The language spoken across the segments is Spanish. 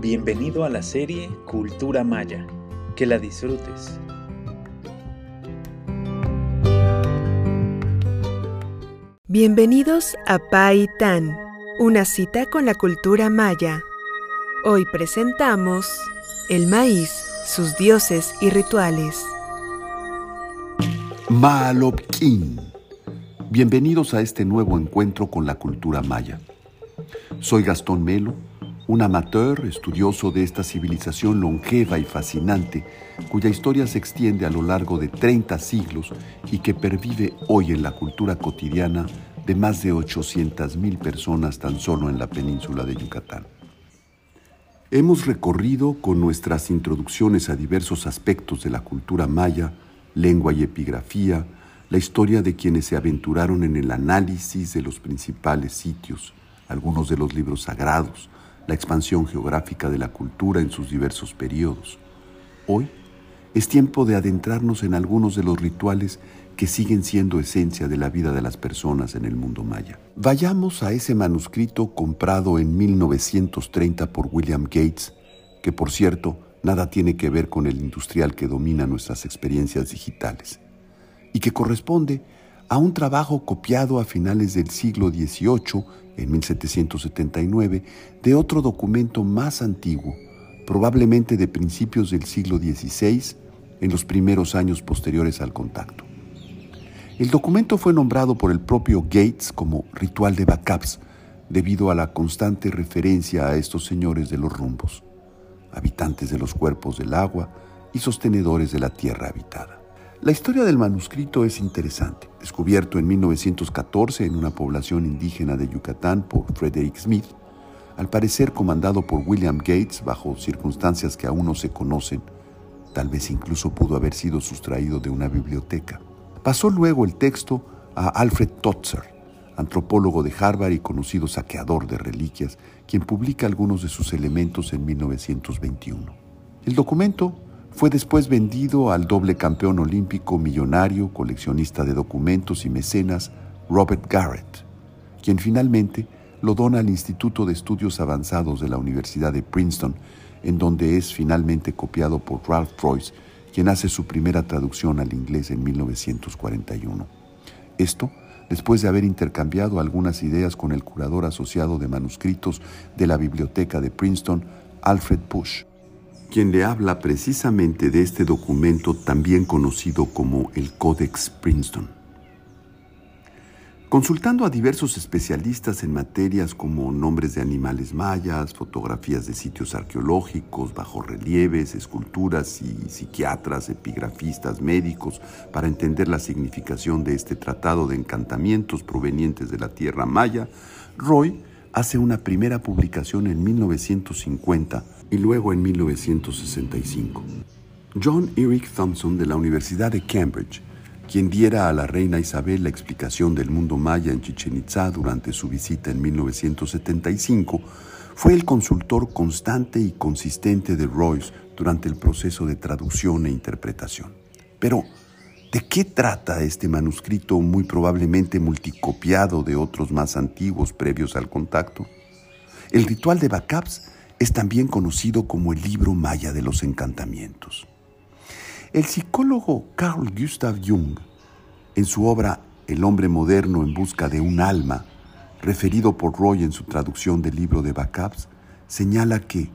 Bienvenido a la serie Cultura Maya. Que la disfrutes. Bienvenidos a Pai Tan, una cita con la cultura maya. Hoy presentamos el maíz, sus dioses y rituales. Maalopkin. Bienvenidos a este nuevo encuentro con la cultura maya. Soy Gastón Melo, un amateur estudioso de esta civilización longeva y fascinante, cuya historia se extiende a lo largo de 30 siglos y que pervive hoy en la cultura cotidiana de más de 800.000 personas tan solo en la península de Yucatán. Hemos recorrido con nuestras introducciones a diversos aspectos de la cultura maya, lengua y epigrafía, la historia de quienes se aventuraron en el análisis de los principales sitios, algunos de los libros sagrados, la expansión geográfica de la cultura en sus diversos periodos. Hoy es tiempo de adentrarnos en algunos de los rituales que siguen siendo esencia de la vida de las personas en el mundo maya. Vayamos a ese manuscrito comprado en 1930 por William Gates, que por cierto nada tiene que ver con el industrial que domina nuestras experiencias digitales, y que corresponde a un trabajo copiado a finales del siglo XVIII, en 1779, de otro documento más antiguo, probablemente de principios del siglo XVI, en los primeros años posteriores al contacto. El documento fue nombrado por el propio Gates como ritual de backups, debido a la constante referencia a estos señores de los rumbos, habitantes de los cuerpos del agua y sostenedores de la tierra habitada. La historia del manuscrito es interesante. Descubierto en 1914 en una población indígena de Yucatán por Frederick Smith, al parecer comandado por William Gates bajo circunstancias que aún no se conocen, tal vez incluso pudo haber sido sustraído de una biblioteca. Pasó luego el texto a Alfred Totzer, antropólogo de Harvard y conocido saqueador de reliquias, quien publica algunos de sus elementos en 1921. El documento fue después vendido al doble campeón olímpico millonario, coleccionista de documentos y mecenas Robert Garrett, quien finalmente lo dona al Instituto de Estudios Avanzados de la Universidad de Princeton, en donde es finalmente copiado por Ralph Preuss, quien hace su primera traducción al inglés en 1941. Esto después de haber intercambiado algunas ideas con el curador asociado de manuscritos de la Biblioteca de Princeton, Alfred Bush quien le habla precisamente de este documento también conocido como el Codex Princeton. Consultando a diversos especialistas en materias como nombres de animales mayas, fotografías de sitios arqueológicos, bajorrelieves, esculturas y psiquiatras, epigrafistas, médicos, para entender la significación de este tratado de encantamientos provenientes de la tierra maya, Roy hace una primera publicación en 1950 y luego en 1965. John Eric Thompson de la Universidad de Cambridge, quien diera a la reina Isabel la explicación del mundo maya en Chichen Itza durante su visita en 1975, fue el consultor constante y consistente de Royce durante el proceso de traducción e interpretación. Pero, ¿de qué trata este manuscrito muy probablemente multicopiado de otros más antiguos previos al contacto? El ritual de backups es también conocido como el libro maya de los encantamientos. El psicólogo Carl Gustav Jung, en su obra El hombre moderno en busca de un alma, referido por Roy en su traducción del libro de Backups, señala que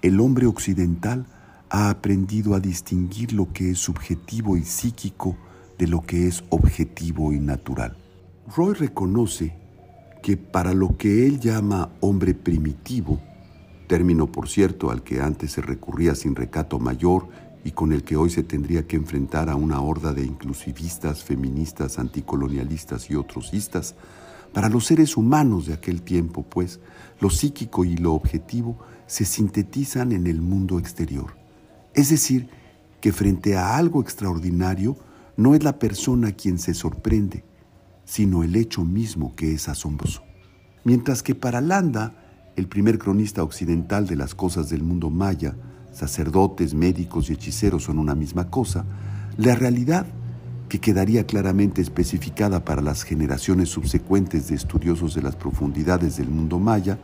el hombre occidental ha aprendido a distinguir lo que es subjetivo y psíquico de lo que es objetivo y natural. Roy reconoce que para lo que él llama hombre primitivo, término por cierto al que antes se recurría sin recato mayor y con el que hoy se tendría que enfrentar a una horda de inclusivistas, feministas, anticolonialistas y otrosistas, para los seres humanos de aquel tiempo, pues, lo psíquico y lo objetivo se sintetizan en el mundo exterior. Es decir, que frente a algo extraordinario, no es la persona quien se sorprende, sino el hecho mismo que es asombroso. Mientras que para Landa, el primer cronista occidental de las cosas del mundo maya, sacerdotes, médicos y hechiceros son una misma cosa, la realidad, que quedaría claramente especificada para las generaciones subsecuentes de estudiosos de las profundidades del mundo maya,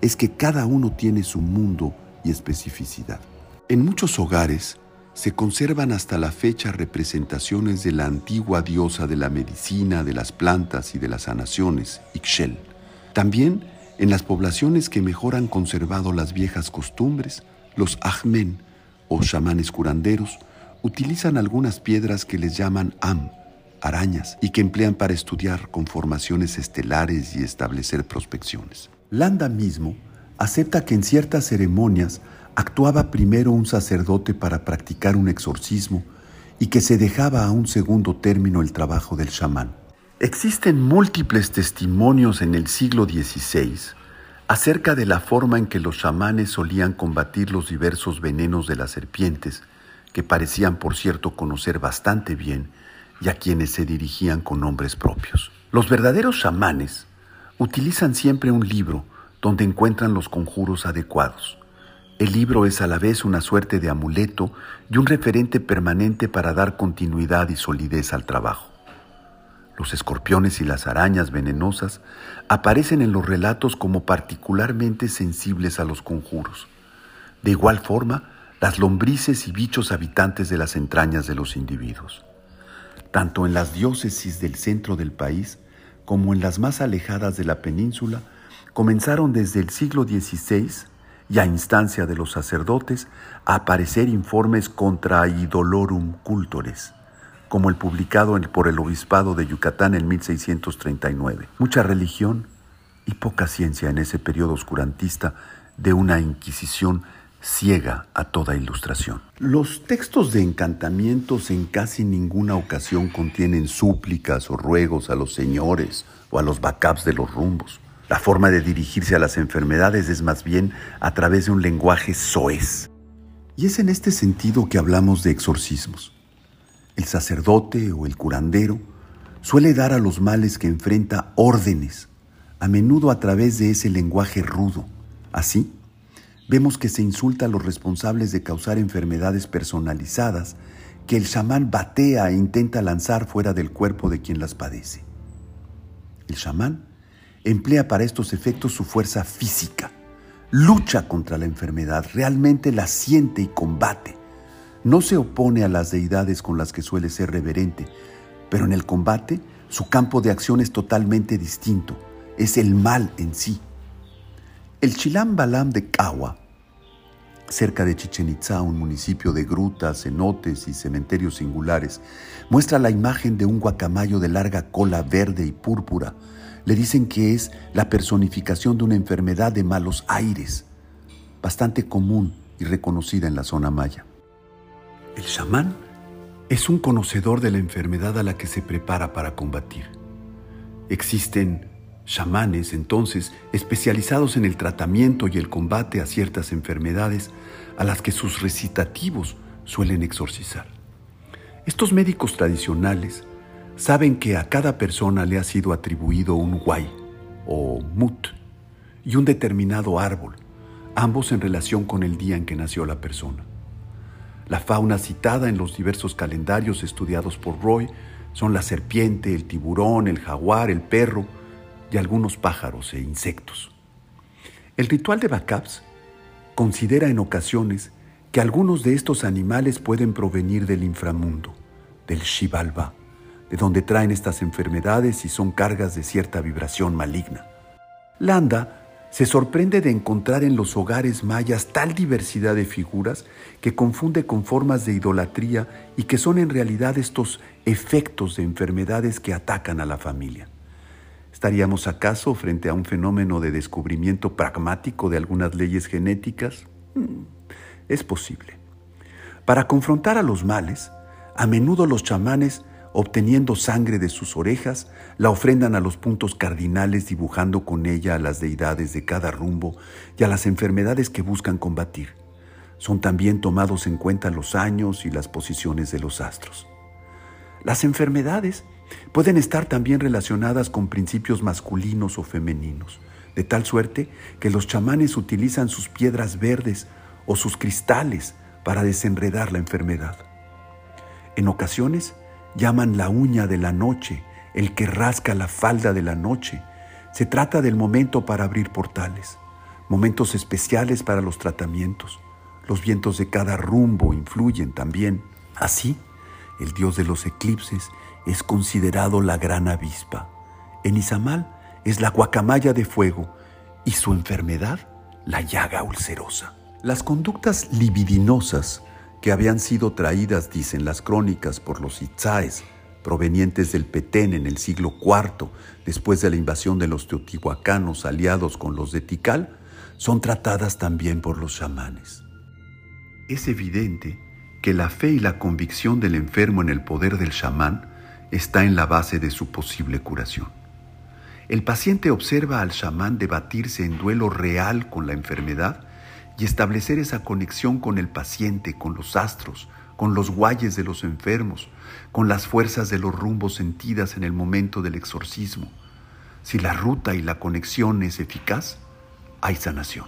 es que cada uno tiene su mundo y especificidad. En muchos hogares se conservan hasta la fecha representaciones de la antigua diosa de la medicina, de las plantas y de las sanaciones, Ixchel. También en las poblaciones que mejor han conservado las viejas costumbres, los Ahmen o chamanes curanderos utilizan algunas piedras que les llaman Am, arañas, y que emplean para estudiar conformaciones estelares y establecer prospecciones. Landa mismo acepta que en ciertas ceremonias actuaba primero un sacerdote para practicar un exorcismo y que se dejaba a un segundo término el trabajo del chamán. Existen múltiples testimonios en el siglo XVI acerca de la forma en que los chamanes solían combatir los diversos venenos de las serpientes, que parecían por cierto conocer bastante bien y a quienes se dirigían con nombres propios. Los verdaderos chamanes utilizan siempre un libro donde encuentran los conjuros adecuados. El libro es a la vez una suerte de amuleto y un referente permanente para dar continuidad y solidez al trabajo. Los escorpiones y las arañas venenosas aparecen en los relatos como particularmente sensibles a los conjuros. De igual forma, las lombrices y bichos habitantes de las entrañas de los individuos. Tanto en las diócesis del centro del país como en las más alejadas de la península, comenzaron desde el siglo XVI y a instancia de los sacerdotes aparecer informes contra idolorum cultores, como el publicado por el obispado de Yucatán en 1639. Mucha religión y poca ciencia en ese periodo oscurantista de una Inquisición ciega a toda ilustración. Los textos de encantamientos en casi ninguna ocasión contienen súplicas o ruegos a los señores o a los bacaps de los rumbos. La forma de dirigirse a las enfermedades es más bien a través de un lenguaje soez. Y es en este sentido que hablamos de exorcismos. El sacerdote o el curandero suele dar a los males que enfrenta órdenes, a menudo a través de ese lenguaje rudo. Así, vemos que se insulta a los responsables de causar enfermedades personalizadas que el chamán batea e intenta lanzar fuera del cuerpo de quien las padece. El chamán emplea para estos efectos su fuerza física, lucha contra la enfermedad, realmente la siente y combate. No se opone a las deidades con las que suele ser reverente, pero en el combate su campo de acción es totalmente distinto, es el mal en sí. El Chilam Balam de Cahua, cerca de Chichen Itza, un municipio de grutas, cenotes y cementerios singulares, muestra la imagen de un guacamayo de larga cola verde y púrpura, le dicen que es la personificación de una enfermedad de malos aires, bastante común y reconocida en la zona maya. El chamán es un conocedor de la enfermedad a la que se prepara para combatir. Existen chamanes entonces especializados en el tratamiento y el combate a ciertas enfermedades a las que sus recitativos suelen exorcizar. Estos médicos tradicionales saben que a cada persona le ha sido atribuido un guay o mut y un determinado árbol, ambos en relación con el día en que nació la persona. La fauna citada en los diversos calendarios estudiados por Roy son la serpiente, el tiburón, el jaguar, el perro y algunos pájaros e insectos. El ritual de Bacaps considera en ocasiones que algunos de estos animales pueden provenir del inframundo, del Shivalba, de donde traen estas enfermedades y son cargas de cierta vibración maligna. Landa se sorprende de encontrar en los hogares mayas tal diversidad de figuras que confunde con formas de idolatría y que son en realidad estos efectos de enfermedades que atacan a la familia. ¿Estaríamos acaso frente a un fenómeno de descubrimiento pragmático de algunas leyes genéticas? Hmm, es posible. Para confrontar a los males, a menudo los chamanes obteniendo sangre de sus orejas, la ofrendan a los puntos cardinales dibujando con ella a las deidades de cada rumbo y a las enfermedades que buscan combatir. Son también tomados en cuenta los años y las posiciones de los astros. Las enfermedades pueden estar también relacionadas con principios masculinos o femeninos, de tal suerte que los chamanes utilizan sus piedras verdes o sus cristales para desenredar la enfermedad. En ocasiones, llaman la uña de la noche, el que rasca la falda de la noche. Se trata del momento para abrir portales. momentos especiales para los tratamientos. Los vientos de cada rumbo influyen también. Así, el dios de los eclipses es considerado la gran avispa. En Izamal es la guacamaya de fuego y su enfermedad la llaga ulcerosa. Las conductas libidinosas que habían sido traídas, dicen las crónicas, por los itzaes, provenientes del Petén en el siglo IV, después de la invasión de los teotihuacanos aliados con los de Tikal, son tratadas también por los chamanes. Es evidente que la fe y la convicción del enfermo en el poder del chamán está en la base de su posible curación. El paciente observa al chamán debatirse en duelo real con la enfermedad y establecer esa conexión con el paciente, con los astros, con los guayes de los enfermos, con las fuerzas de los rumbos sentidas en el momento del exorcismo. Si la ruta y la conexión es eficaz, hay sanación.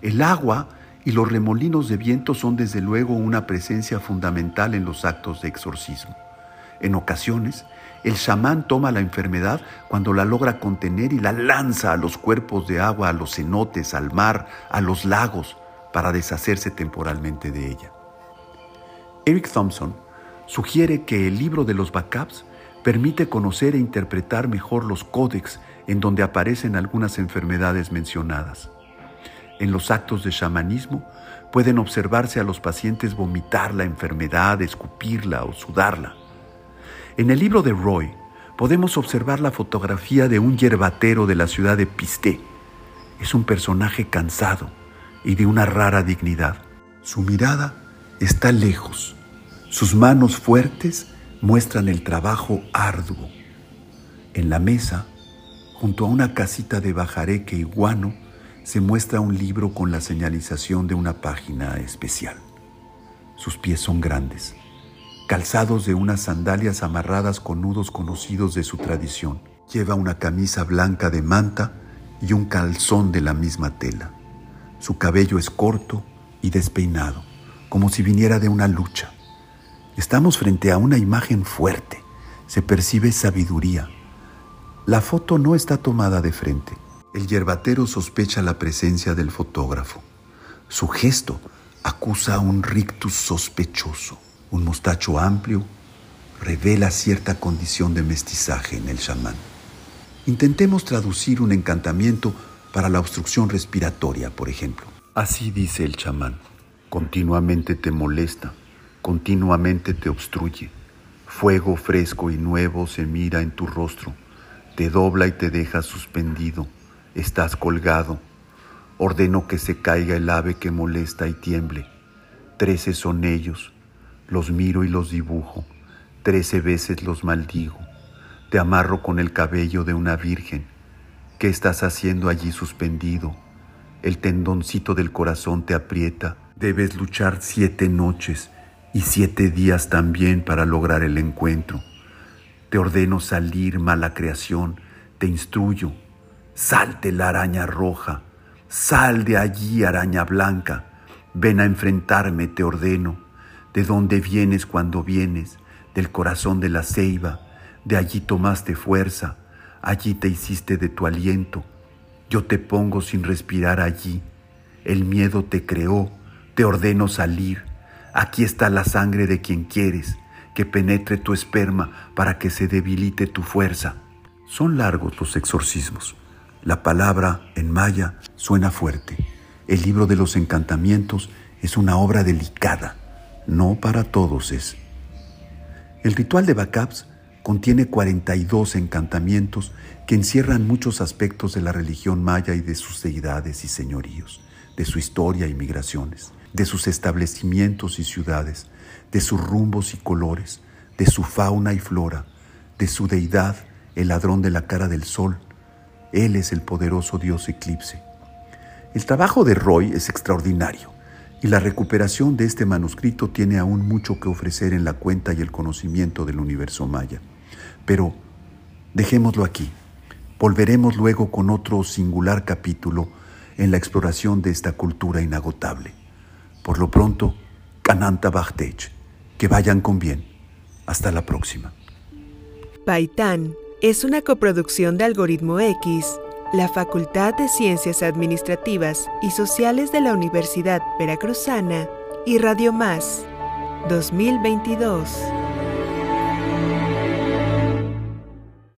El agua y los remolinos de viento son desde luego una presencia fundamental en los actos de exorcismo. En ocasiones, el chamán toma la enfermedad cuando la logra contener y la lanza a los cuerpos de agua, a los cenotes, al mar, a los lagos, para deshacerse temporalmente de ella. Eric Thompson sugiere que el libro de los backups permite conocer e interpretar mejor los códex en donde aparecen algunas enfermedades mencionadas. En los actos de chamanismo pueden observarse a los pacientes vomitar la enfermedad, escupirla o sudarla. En el libro de Roy podemos observar la fotografía de un yerbatero de la ciudad de Pisté. Es un personaje cansado y de una rara dignidad. Su mirada está lejos. Sus manos fuertes muestran el trabajo arduo. En la mesa, junto a una casita de bajareque y guano, se muestra un libro con la señalización de una página especial. Sus pies son grandes calzados de unas sandalias amarradas con nudos conocidos de su tradición. Lleva una camisa blanca de manta y un calzón de la misma tela. Su cabello es corto y despeinado, como si viniera de una lucha. Estamos frente a una imagen fuerte. Se percibe sabiduría. La foto no está tomada de frente. El yerbatero sospecha la presencia del fotógrafo. Su gesto acusa un rictus sospechoso. Un mostacho amplio revela cierta condición de mestizaje en el chamán. Intentemos traducir un encantamiento para la obstrucción respiratoria, por ejemplo. Así dice el chamán. Continuamente te molesta, continuamente te obstruye. Fuego fresco y nuevo se mira en tu rostro, te dobla y te deja suspendido, estás colgado. Ordeno que se caiga el ave que molesta y tiemble. Trece son ellos, los miro y los dibujo, trece veces los maldigo, te amarro con el cabello de una virgen. ¿Qué estás haciendo allí suspendido? El tendoncito del corazón te aprieta, debes luchar siete noches y siete días también para lograr el encuentro. Te ordeno salir, mala creación, te instruyo. Salte la araña roja, sal de allí, araña blanca, ven a enfrentarme, te ordeno de dónde vienes cuando vienes, del corazón de la ceiba, de allí tomaste fuerza, allí te hiciste de tu aliento, yo te pongo sin respirar allí, el miedo te creó, te ordeno salir, aquí está la sangre de quien quieres, que penetre tu esperma para que se debilite tu fuerza. Son largos los exorcismos. La palabra en maya suena fuerte. El libro de los encantamientos es una obra delicada no para todos es. El ritual de Bacabs contiene 42 encantamientos que encierran muchos aspectos de la religión maya y de sus deidades y señoríos, de su historia y migraciones, de sus establecimientos y ciudades, de sus rumbos y colores, de su fauna y flora, de su deidad, el ladrón de la cara del sol. Él es el poderoso dios eclipse. El trabajo de Roy es extraordinario y la recuperación de este manuscrito tiene aún mucho que ofrecer en la cuenta y el conocimiento del universo maya. Pero dejémoslo aquí. Volveremos luego con otro singular capítulo en la exploración de esta cultura inagotable. Por lo pronto, Kananta Bachtech. Que vayan con bien. Hasta la próxima. Paitán es una coproducción de Algoritmo X la Facultad de Ciencias Administrativas y Sociales de la Universidad Veracruzana y Radio Más 2022.